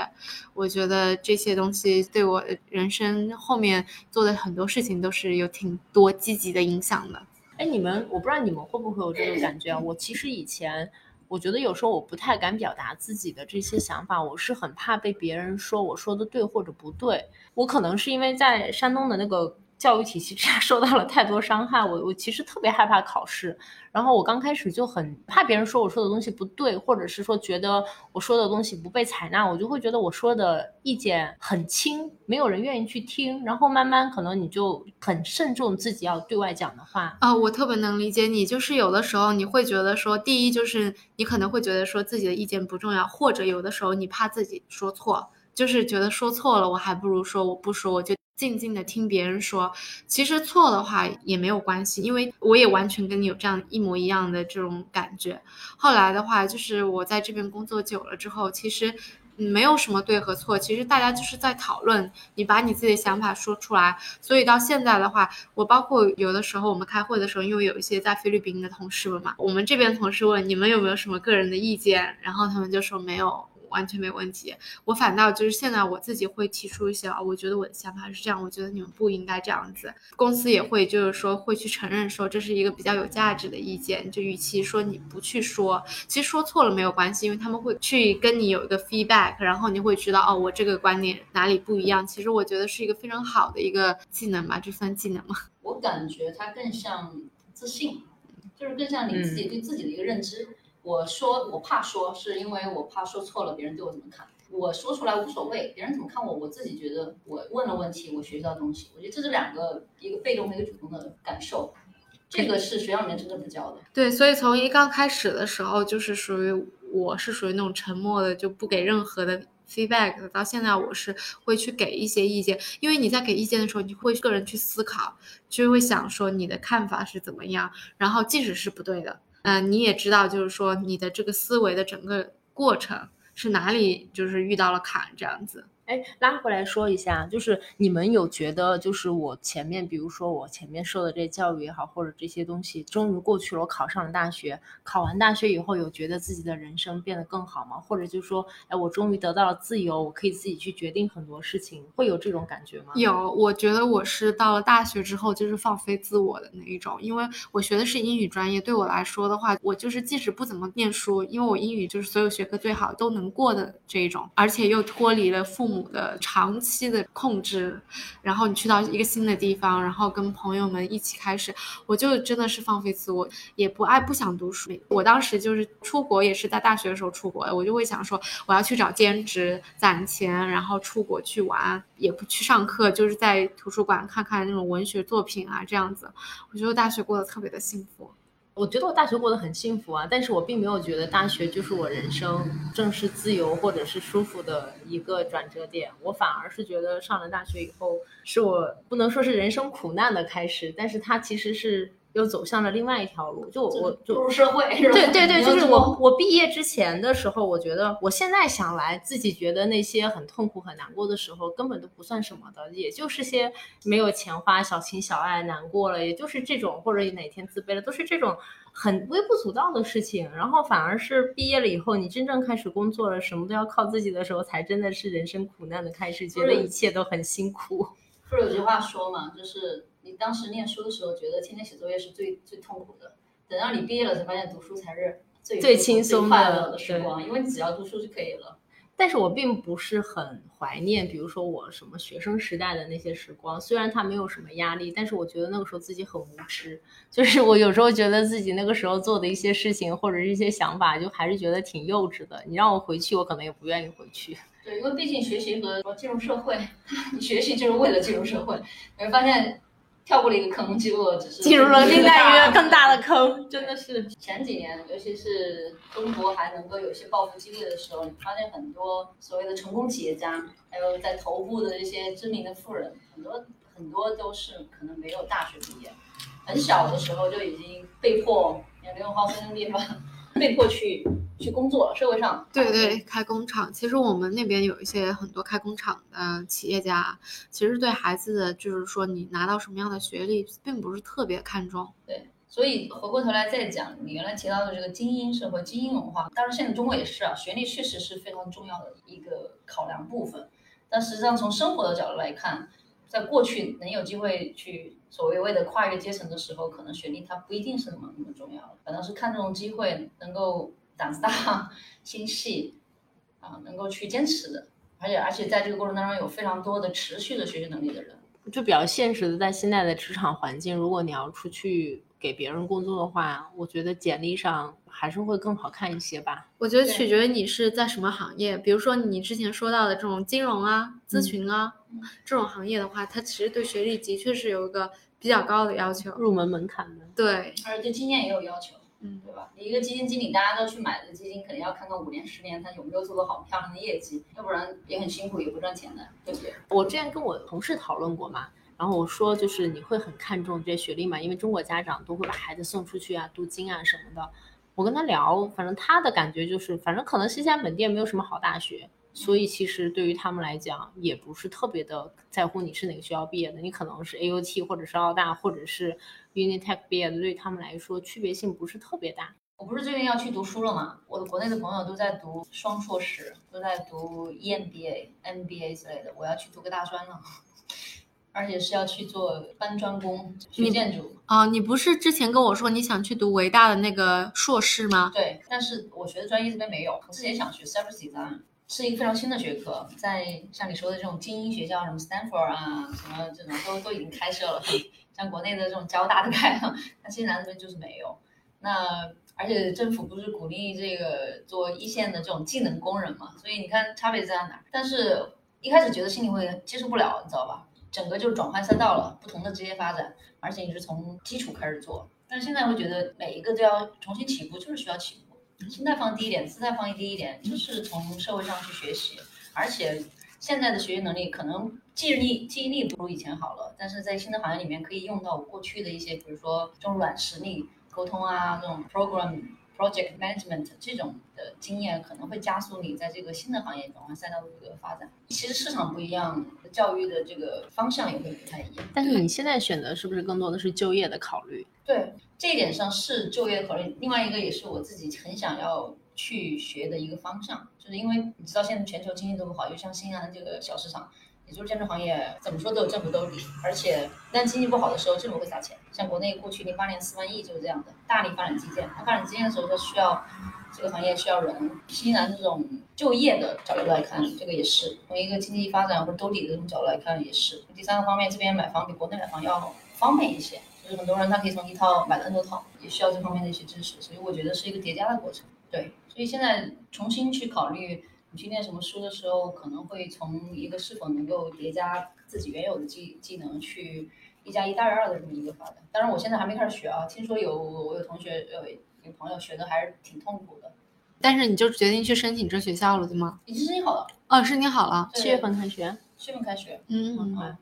[SPEAKER 3] 我觉得这些东西对我人生后面做的很多事情都是有挺多积极的影响的。
[SPEAKER 2] 哎，你们我不知道你们会不会有这种感觉啊？我其实以前我觉得有时候我不太敢表达自己的这些想法，我是很怕被别人说我说的对或者不对。我可能是因为在山东的那个。教育体系 之下受到了太多伤害，我我其实特别害怕考试，然后我刚开始就很怕别人说我说的东西不对，或者是说觉得我说的东西不被采纳，我就会觉得我说的意见很轻，没有人愿意去听，然后慢慢可能你就很慎重自己要对外讲的话
[SPEAKER 3] 啊，我特别能理解你，就是有的时候你会觉得说，第一就是你可能会觉得说自己的意见不重要，或者有的时候你怕自己说错，就是觉得说错了，我还不如说我不说，我就。静静的听别人说，其实错的话也没有关系，因为我也完全跟你有这样一模一样的这种感觉。后来的话，就是我在这边工作久了之后，其实没有什么对和错，其实大家就是在讨论，你把你自己的想法说出来。所以到现在的话，我包括有的时候我们开会的时候，因为有一些在菲律宾的同事们嘛，我们这边同事问你们有没有什么个人的意见，然后他们就说没有。完全没问题，我反倒就是现在我自己会提出一些啊，我觉得我的想法是这样，我觉得你们不应该这样子。公司也会就是说会去承认说这是一个比较有价值的意见，就与其说你不去说，其实说错了没有关系，因为他们会去跟你有一个 feedback，然后你会知道哦，我这个观点哪里不一样。其实我觉得是一个非常好的一个技能吧，这算技能吗？
[SPEAKER 1] 我感觉它更像自信，就是更像你自己对自己的一个认知。我说我怕说，是因为我怕说错了，别人对我怎么看？我说出来无所谓，别人怎么看我，我自己觉得我问了问题，我学习到东西。我觉得这是两个，一个被动和一个主动的感受，这个是学校里面真的不教的。
[SPEAKER 3] 对，所以从一刚开始的时候，就是属于我是属于那种沉默的，就不给任何的 feedback。到现在，我是会去给一些意见，因为你在给意见的时候，你会个人去思考，就会想说你的看法是怎么样，然后即使是不对的。嗯，你也知道，就是说你的这个思维的整个过程是哪里，就是遇到了坎这样子。
[SPEAKER 2] 哎，拉回来说一下，就是你们有觉得，就是我前面，比如说我前面受的这教育也好，或者这些东西，终于过去了，我考上了大学，考完大学以后，有觉得自己的人生变得更好吗？或者就是说，哎，我终于得到了自由，我可以自己去决定很多事情，会有这种感觉吗？
[SPEAKER 3] 有，我觉得我是到了大学之后，就是放飞自我的那一种，因为我学的是英语专业，对我来说的话，我就是即使不怎么念书，因为我英语就是所有学科最好都能过的这一种，而且又脱离了父母。的长期的控制，然后你去到一个新的地方，然后跟朋友们一起开始，我就真的是放飞自我，也不爱不想读书。我当时就是出国，也是在大学的时候出国的，我就会想说我要去找兼职攒钱，然后出国去玩，也不去上课，就是在图书馆看看那种文学作品啊，这样子。我觉得大学过得特别的幸福。
[SPEAKER 2] 我觉得我大学过得很幸福啊，但是我并没有觉得大学就是我人生正式自由或者是舒服的一个转折点。我反而是觉得上了大学以后，是我不能说是人生苦难的开始，但是它其实是。又走向了另外一条路，就我就
[SPEAKER 1] 步入社会，
[SPEAKER 2] 对对对，就是我我毕业之前的时候，我觉得我现在想来，自己觉得那些很痛苦很难过的时候，根本都不算什么的，也就是些没有钱花、小情小爱难过了，也就是这种或者哪天自卑了，都是这种很微不足道的事情。然后反而是毕业了以后，你真正开始工作了，什么都要靠自己的时候，才真的是人生苦难的开始，觉得一切都很辛苦。
[SPEAKER 1] 不是有句话说嘛，就是。你当时念书的时候，觉得天天写作业是最最痛苦的。等到你毕业了，才发现读书才是最
[SPEAKER 2] 最轻松、
[SPEAKER 1] 快乐的时光，因为你只要读书就可以了。
[SPEAKER 2] 但是我并不是很怀念，比如说我什么学生时代的那些时光。虽然他没有什么压力，但是我觉得那个时候自己很无知。就是我有时候觉得自己那个时候做的一些事情或者是一些想法，就还是觉得挺幼稚的。你让我回去，我可能也不愿意回去。
[SPEAKER 1] 对，因为毕竟学习和进入社会，你学习就是为了进入社会，你会发现。跳过了一个坑，结果只是
[SPEAKER 2] 进入了另外一个更大的坑，真的是。
[SPEAKER 1] 前几年，尤其是中国还能够有些暴富机会的时候，你发现很多所谓的成功企业家，还有在头部的一些知名的富人，很多很多都是可能没有大学毕业，很小的时候就已经被迫，像刘永浩这种地方，被迫去。去工作，社会上
[SPEAKER 3] 对对开工厂。其实我们那边有一些很多开工厂的企业家，其实对孩子的就是说你拿到什么样的学历，并不是特别看重。
[SPEAKER 1] 对，所以回过头来再讲你原来提到的这个精英社会、精英文化，当然现在中国也是啊，学历确实是非常重要的一个考量部分。但实际上从生活的角度来看，在过去能有机会去所谓为了跨越阶层的时候，可能学历它不一定是那么那么重要，可能是看这种机会能够。胆子大、心细啊，能够去坚持的，而且而且在这个过程当中有非常多的持续的学习能力的人，
[SPEAKER 2] 就比较现实的，在现在的职场环境，如果你要出去给别人工作的话，我觉得简历上还是会更好看一些吧。
[SPEAKER 3] 我觉得取决于你是在什么行业，比如说你之前说到的这种金融啊、咨询啊这种行业的话，它其实对学历的确是有一个比较高的要求，
[SPEAKER 2] 入门门槛的。
[SPEAKER 3] 对，
[SPEAKER 1] 而且对经验也有要求。
[SPEAKER 3] 嗯，
[SPEAKER 1] 对吧？你一个基金经理，大家都去买的基金，肯定要看看五年、十年，他有没有做过好漂亮的业绩，要不然也很辛苦，也不赚钱的，对不对？
[SPEAKER 2] 我之前跟我同事讨论过嘛，然后我说，就是你会很看重这些学历嘛？因为中国家长都会把孩子送出去啊，镀金啊什么的。我跟他聊，反正他的感觉就是，反正可能新西兰本地也没有什么好大学。所以其实对于他们来讲，也不是特别的在乎你是哪个学校毕业的，你可能是 AUT 或者是澳大或者是 Unitech 毕业的，对他们来说区别性不是特别大。
[SPEAKER 1] 我不是最近要去读书了吗？我的国内的朋友都在读双硕士，都在读 EMBA、MBA 之类的，我要去读个大专了，而且是要去做搬砖工、学建筑。
[SPEAKER 3] 啊，你不是之前跟我说你想去读维大的那个硕士吗？
[SPEAKER 1] 对，但是我学的专业这边没有，我之前想学 Service Design。是一个非常新的学科，在像你说的这种精英学校，什么 Stanford 啊，什么这种都都已经开设了。像国内的这种交大的开了，那新西兰这边就是没有。那而且政府不是鼓励这个做一线的这种技能工人嘛？所以你看差别在哪？但是一开始觉得心里会接受不了，你知道吧？整个就转换赛道了，不同的职业发展，而且你是从基础开始做。但是现在会觉得每一个都要重新起步，就是需要起步。心态放低一点，姿态放低一点，就是从社会上去学习。而且现在的学习能力可能记忆力记忆力不如以前好了，但是在新的行业里面可以用到过去的一些，比如说这种软实力、沟通啊，这种 program project management 这种的经验，可能会加速你在这个新的行业转换赛道的一个发展。其实市场不一样，教育的这个方向也会不太一样。
[SPEAKER 2] 但是你现在选择是不是更多的是就业的考虑？
[SPEAKER 1] 对。这一点上是就业的考虑，另外一个也是我自己很想要去学的一个方向，就是因为你知道现在全球经济都不好，又像新西兰这个小市场，也就是建筑行业怎么说都有政府兜底，而且一旦经济不好的时候，政府会撒钱。像国内过去零八年四万亿就是这样的，大力发展基建，它发展基建的时候它需要这个行业需要人，新西兰这种。就业的角度来看，这个也是从一个经济发展或者兜底的这种角度来看，也是。第三个方面，这边买房比国内买房要方便一些，就是很多人他可以从一套买了 N 多套，也需要这方面的一些知识，所以我觉得是一个叠加的过程。对，所以现在重新去考虑你去念什么书的时候，可能会从一个是否能够叠加自己原有的技技能去一加一大于二的这么一个发展。当然，我现在还没开始学啊，听说有我有同学有有朋友学的还是挺痛苦的。
[SPEAKER 3] 但是你就决定去申请这学校了，对吗？
[SPEAKER 1] 已经申请好了，
[SPEAKER 3] 哦，申请好了，
[SPEAKER 2] 七月份开学，
[SPEAKER 1] 七月份开学。
[SPEAKER 3] 嗯，
[SPEAKER 1] 嗯，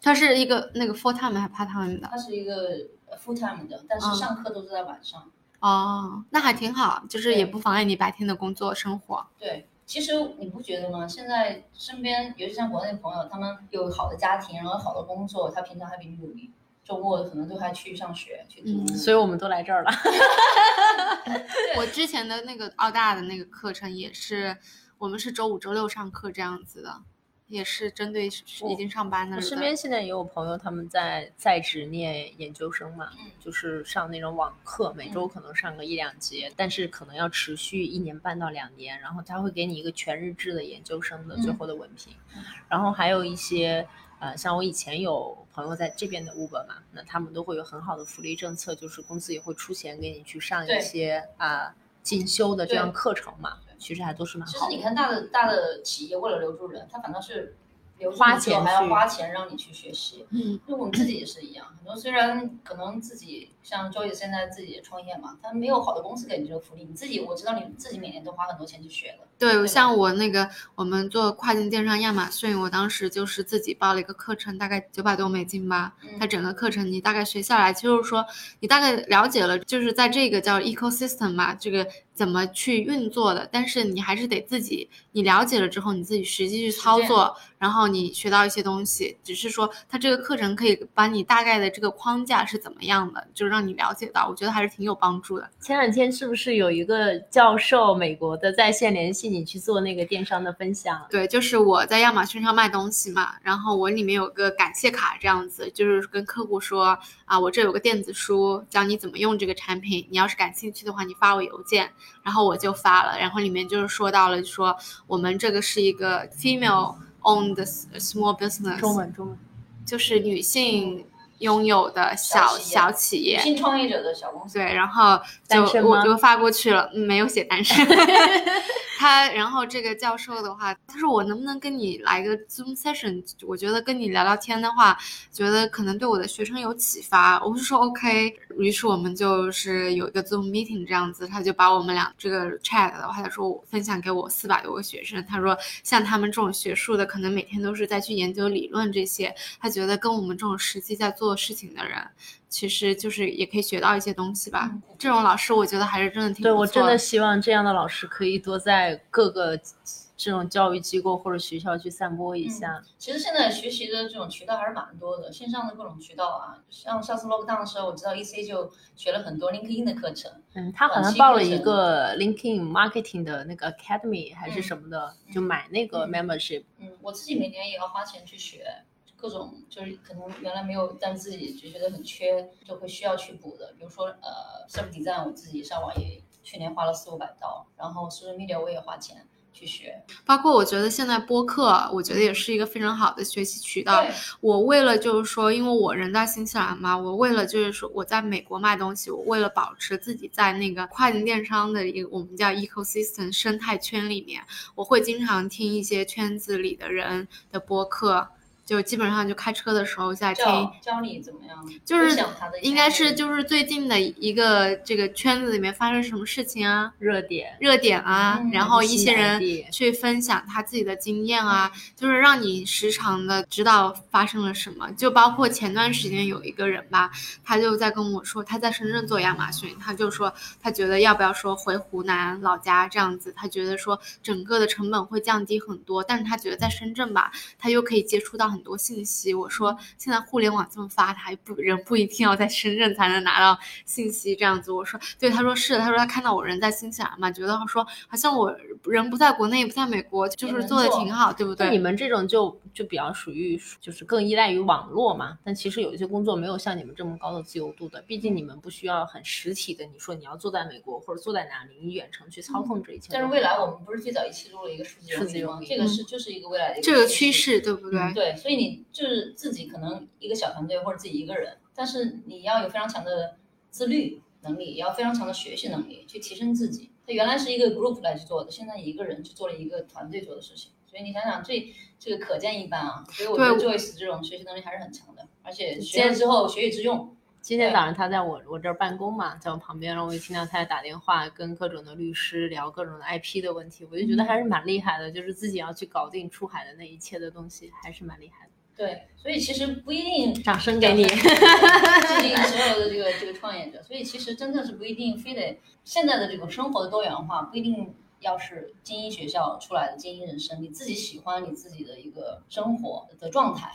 [SPEAKER 3] 它是一个那个 full time 还是 part time 的？
[SPEAKER 1] 它是一个呃 full time 的，但是
[SPEAKER 3] 嗯
[SPEAKER 1] 上课都是在晚上。
[SPEAKER 3] 哦，那还挺好，就是也不妨碍你白天的工作生活。
[SPEAKER 1] 对，其实你不觉得吗？现在身边，尤其像国内的朋友，他们有好的家庭，然后好的工作，他平常还比你努力，周末可能都还去上学去读。
[SPEAKER 3] 嗯
[SPEAKER 2] 所以我们都来这儿了。
[SPEAKER 3] 我之前的那个澳大的那个课程也是，我们是周五、周六上课这样子的，也是针对已经上班的
[SPEAKER 2] 我。身边现在也有朋友，他们在在职念研究生嘛，
[SPEAKER 1] 嗯
[SPEAKER 2] 就是上那种网课，每周可能上个一两节，但是可能要持续一年半到两年，然后他会给你一个全日制的研究生的最后的文凭，
[SPEAKER 1] 嗯
[SPEAKER 2] 然后还有一些。呃，像我以前有朋友在这边的 Uber 嘛，那他们都会有很好的福利政策，就是公司也会出钱给你去上一些啊、进修的这样课程嘛，其实还都是蛮好的。
[SPEAKER 1] 其实你看大的大的企业为了留住人，他反倒是
[SPEAKER 2] 花钱
[SPEAKER 1] 还要花钱让你去学习。
[SPEAKER 3] 嗯，
[SPEAKER 1] 就我们自己也是一样，很多虽然可能自己像周也现在自己也创业嘛，但没有好的公司给你这个福利，你自己我知道你自己每年都花很多钱去学的。
[SPEAKER 3] 对，
[SPEAKER 1] 吧
[SPEAKER 3] 像我那个我们做跨境电商亚马逊，我当时就是自己报了一个课程，大概九百多美金吧。
[SPEAKER 1] 嗯
[SPEAKER 3] 它整个课程你大概学下来，就是说你大概了解了，就是在这个叫 ecosystem 嘛，这个怎么去运作的。但是你还是得自己，你了解了之后，你自己实际去操作，然后你学到一些东西。只是说它这个课程可以把你大概的这个框架是怎么样的，就让你了解到，我觉得还是挺有帮助的。
[SPEAKER 2] 前两天是不是有一个教授，美国的在线联系你去做那个电商的分享？
[SPEAKER 3] 对，就是我在亚马逊上卖东西嘛，然后我里面有个感谢卡，这样子就是跟客户说啊，我这有个电子书，教你怎么用这个产品，你要是感兴趣的话，你发我邮件，然后我就发了，然后里面就是说到了说我们这个是一个 female owned small business，
[SPEAKER 2] 中文中文。
[SPEAKER 3] 就是女性拥有的小
[SPEAKER 1] 小企业
[SPEAKER 3] 小企业
[SPEAKER 1] 女，性创业者的小公司。
[SPEAKER 3] 对，然后就
[SPEAKER 2] 单身吗
[SPEAKER 3] 我就发过去了，嗯没有写单身。他，然后这个教授的话，他说我能不能跟你来个 Zoom session？我觉得跟你聊聊天的话，觉得可能对我的学生有启发。我就说 OK，于是我们就是有一个 Zoom meeting 这样子，他就把我们俩这个 chat 的话，他说我分享给我四百多个学生，他说像他们这种学术的，可能每天都是在去研究理论这些，他觉得跟我们这种实际在做事情的人。其实就是也可以学到一些东西吧。
[SPEAKER 1] 嗯
[SPEAKER 3] 这种老师我觉得还是真的挺
[SPEAKER 2] 对我真的希望这样的老师可以多在各个这种教育机构或者学校去散播一下。
[SPEAKER 1] 其实现在学习的这种渠道还是蛮多的，线上的各种渠道啊，像上次 lockdown 的时候，我知道 EC 就学了很多 LinkedIn 的课程。
[SPEAKER 2] 嗯，他好像报了一个 LinkedIn Marketing 的那个 Academy 还是什么的，就买那个
[SPEAKER 1] 嗯
[SPEAKER 2] membership。
[SPEAKER 1] 嗯，我自己每年也要花钱去学各种，就是可能原来没有，但自己就觉得很缺，就会需要去补的。比如说呃 e r v design，我自己上网也去年花了四五百刀，然后 social media 我也花钱去学。
[SPEAKER 3] 包括我觉得现在播客，我觉得也是一个非常好的学习渠道。我为了就是说，因为我人在新西兰嘛，我为了就是说我在美国卖东西，我为了保持自己在那个跨境电商的一个我们叫 ecosystem 生态圈里面，我会经常听一些圈子里的人的播客，就基本上就开车的时候在听。
[SPEAKER 1] 教教你怎么样，
[SPEAKER 3] 就是应该是就是最近的一个这个圈子里面发生什么事情啊，
[SPEAKER 2] 热点，
[SPEAKER 3] 热点啊，
[SPEAKER 1] 嗯
[SPEAKER 3] 然后一些人去分享他自己的经验啊，就是让你时常的知道发生了什么。就包括前段时间有一个人吧，他就在跟我说他在深圳做亚马逊，他就说他觉得要不要说回湖南老家这样子，他觉得说整个的成本会降低很多，但是他觉得在深圳吧，他又可以接触到很很多信息。我说现在互联网这么发达，不人不一定要在深圳才能拿到信息这样子。我说对，他说是，他说他看到我人在新西兰嘛，觉得说好像我人不在国内，不在美国，就是做的挺好，对不对？
[SPEAKER 2] 你们这种就就比较属于就是更依赖于网络嘛。但其实有一些工作没有像你们这么高的自由度的，毕竟你们不需要很实体的。你说你要坐在美国或者坐在哪里，你远程去操控这一切。
[SPEAKER 1] 但是未来我们不是最早一期录了一个数字
[SPEAKER 2] 数字
[SPEAKER 1] 游民吗？这个是就是一个未来的
[SPEAKER 3] 这个
[SPEAKER 1] 趋
[SPEAKER 3] 势，对不对？
[SPEAKER 1] 对，所以你就是自己可能一个小团队或者自己一个人，但是你要有非常强的自律能力，也要非常强的学习能力去提升自己。他原来是一个 group 来去做的，现在一个人去做了一个团队做的事情。所以你想想，这这个可见一斑啊。所以我觉得 Joyce 这种学习能力还是很强的，而且学了之后学以致用。
[SPEAKER 2] 今天早上他在我我这儿办公嘛，在我旁边，然后我就听到他在打电话跟各种的律师聊各种的 IP 的问题，我就觉得还是蛮厉害的，就是自己要去搞定出海的那一切的东西，还是蛮厉害的。
[SPEAKER 1] 对，所以其实不一定
[SPEAKER 2] 掌声给你，致
[SPEAKER 1] 敬所有的这个这个创业者。所以其实真的是不一定非得现在的这种生活的多元化，不一定要是精英学校出来的精英人生，你自己喜欢你自己的一个生活的状态。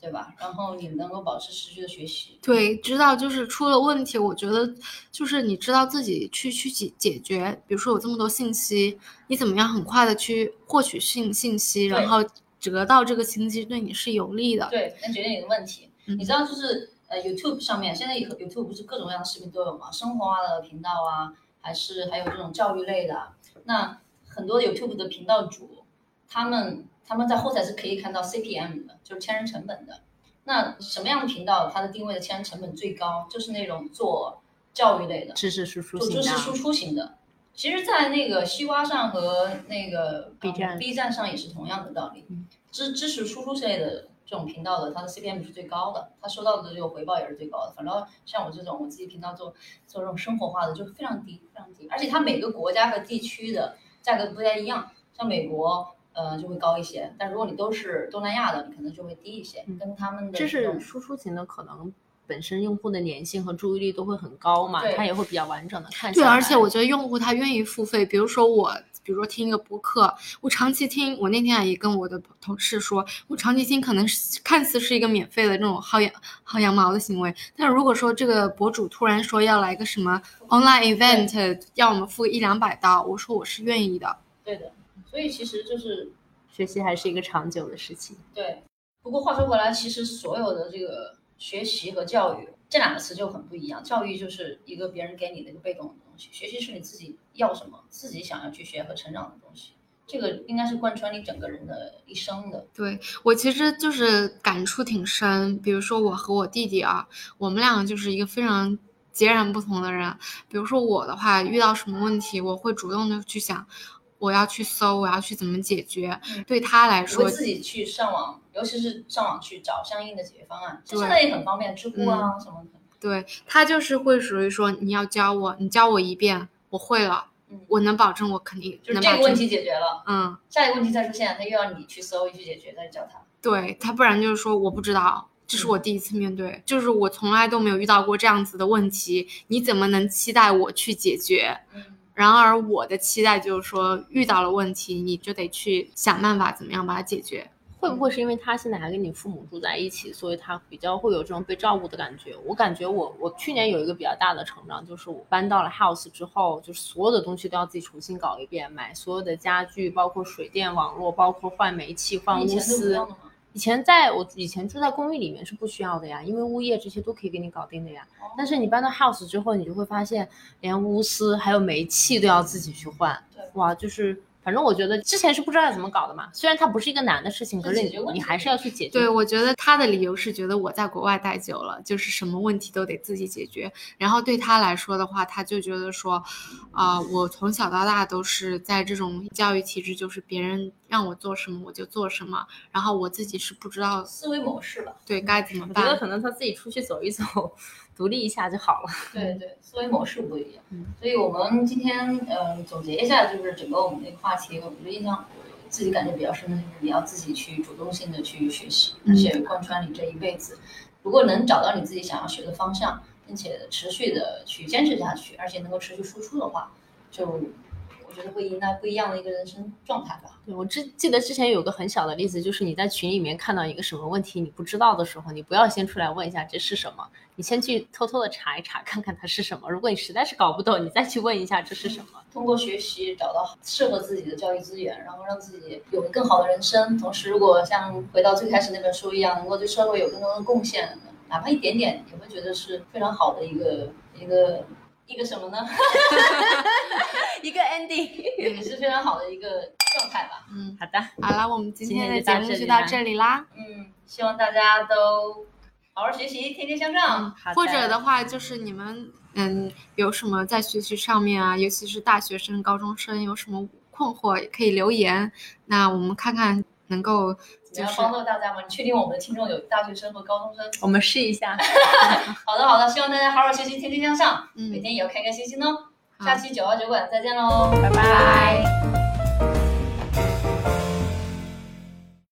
[SPEAKER 1] 对吧？然后你能够保持持续的学习，
[SPEAKER 3] 对，知道就是出了问题，我觉得就是你知道自己去去解解决。比如说有这么多信息，你怎么样很快的去获取信信息，然后得到这个信息对你是有利的。
[SPEAKER 1] 对，能决定你的问题。你知道就是呃，YouTube 上面现在 YouTube 不是各种各样的视频都有吗？生活化的频道啊，还是还有这种教育类的。那很多 YouTube 的频道主，他们。他们在后台是可以看到 CPM 的，就是千人成本的。那什么样的频道它的定位的千人成本最高？就是那种做教育类的，
[SPEAKER 2] 知识输出
[SPEAKER 1] 型的。做知识输出型的。其实，在那个西瓜上和那个
[SPEAKER 2] B 站
[SPEAKER 1] B 站上也是同样的道理。知知识输出类的这种频道的，它的 CPM 是最高的，它收到的这个回报也是最高的。反正像我这种我自己频道做做这种生活化的，就非常低，非常低。而且它每个国家和地区的价格不太一样，像美国。呃，就会高一些，但如果你都是东南亚的，你可能就会低一些，跟他们的
[SPEAKER 2] 这是输出型的，可能本身用户的粘性和注意力都会很高嘛，它也会比较完整的看。
[SPEAKER 3] 对，而且我觉得用户他愿意付费，比如说我，比如说听一个播客，我长期听，我那天也跟我的同事说，我长期听可能是看似是一个免费的这种薅羊薅羊毛的行为，但如果说这个博主突然说要来个什么 online event，要我们付一两百刀，我说我是愿意的。
[SPEAKER 1] 对的。所以其实就是
[SPEAKER 2] 学习还是一个长久的事情。
[SPEAKER 1] 对，不过话说回来，其实所有的这个学习和教育这两个词就很不一样。教育就是一个别人给你的一个被动的东西，学习是你自己要什么，自己想要去学和成长的东西。这个应该是贯穿你整个人的一生的。
[SPEAKER 3] 对我其实就是感触挺深。比如说我和我弟弟啊，我们两个就是一个非常截然不同的人。比如说我的话，遇到什么问题，我会主动的去想。我要去搜，我要去怎么解决？对他来说，
[SPEAKER 1] 自己去上网，尤其是上网去找相应的解决方案，现在也很方便，知乎啊什么的。
[SPEAKER 3] 对他就是会属于说，你要教我，你教我一遍，我会了，我能保证我肯定
[SPEAKER 1] 就是这个问题解决了。
[SPEAKER 3] 嗯，
[SPEAKER 1] 下一个问题再出现，他又要你去搜去解决，再教他。
[SPEAKER 3] 对他，不然就是说我不知道，这是我第一次面对，就是我从来都没有遇到过这样子的问题，你怎么能期待我去解决？
[SPEAKER 1] 嗯。
[SPEAKER 3] 然而，我的期待就是说，遇到了问题，你就得去想办法，怎么样把它解决。
[SPEAKER 2] 会不会是因为他现在还跟你父母住在一起，所以他比较会有这种被照顾的感觉？我感觉我我去年有一个比较大的成长，就是我搬到了 house 之后，就是所有的东西都要自己重新搞一遍，买所有的家具，包括水电网络，包括换煤气、换钨丝。以前在我以前住在公寓里面是不需要的呀，因为物业这些都可以给你搞定的呀。但是你搬到 house 之后，你就会发现连钨丝还有煤气都要自己去换。哇，就是。反正我觉得之前是不知道怎么搞的嘛，虽然它不是一个难的事情，可是你还是要去解决。
[SPEAKER 3] 对，我觉得他的理由是觉得我在国外待久了，就是什么问题都得自己解决。然后对他来说的话，他就觉得说，啊，我从小到大都是在这种教育体制，就是别人让我做什么我就做什么，然后我自己是不知道
[SPEAKER 1] 思维模式吧？
[SPEAKER 3] 对，该怎么办？
[SPEAKER 2] 我觉得可能他自己出去走一走。独立一下就好了。
[SPEAKER 1] 对对，思维模式不一样。嗯，所以我们今天嗯总结一下，就是整个我们那个话题，我觉得印象自己感觉比较深的就是你要自己去主动性的去学习，而且贯穿你这一辈子。如果能找到你自己想要学的方向，并且持续的去坚持下去，而且能够持续输出的话，就我觉得会迎来不一样的一个人生状态吧。
[SPEAKER 2] 对我之记得之前有个很小的例子，就是你在群里面看到一个什么问题你不知道的时候，你不要先出来问一下这是什么，你先去偷偷的查一查，看看它是什么。如果你实在是搞不懂，你再去问一下这是什么。
[SPEAKER 1] 通过学习找到适合自己的教育资源，然后让自己有个更好的人生。同时，如果像回到最开始那本书一样，能够对社会有更多的贡献，哪怕一点点，也会觉得是非常好的一个一个一个什么呢？
[SPEAKER 2] 一个 ending，
[SPEAKER 1] 也是非常好的一个状态吧。
[SPEAKER 3] 嗯，
[SPEAKER 2] 好的，
[SPEAKER 3] 好了，我们今天的节目就到这里啦。
[SPEAKER 1] 嗯，希望大家都好好学习，天天向上。
[SPEAKER 3] 或者的话，就是你们嗯有什么在学习上面啊，尤其是大学生、高中生有什么困惑，也可以留言。那我们看看能够就是
[SPEAKER 1] 怎么样帮助大家吗？你确定我们的听众有大学生和高中生？
[SPEAKER 2] 我们试一下。
[SPEAKER 1] 好的，好的，希望大家好好学习，天天向上，
[SPEAKER 3] 嗯
[SPEAKER 1] 每天也要开开心心哦。下期九号酒馆再见喽，
[SPEAKER 2] 拜拜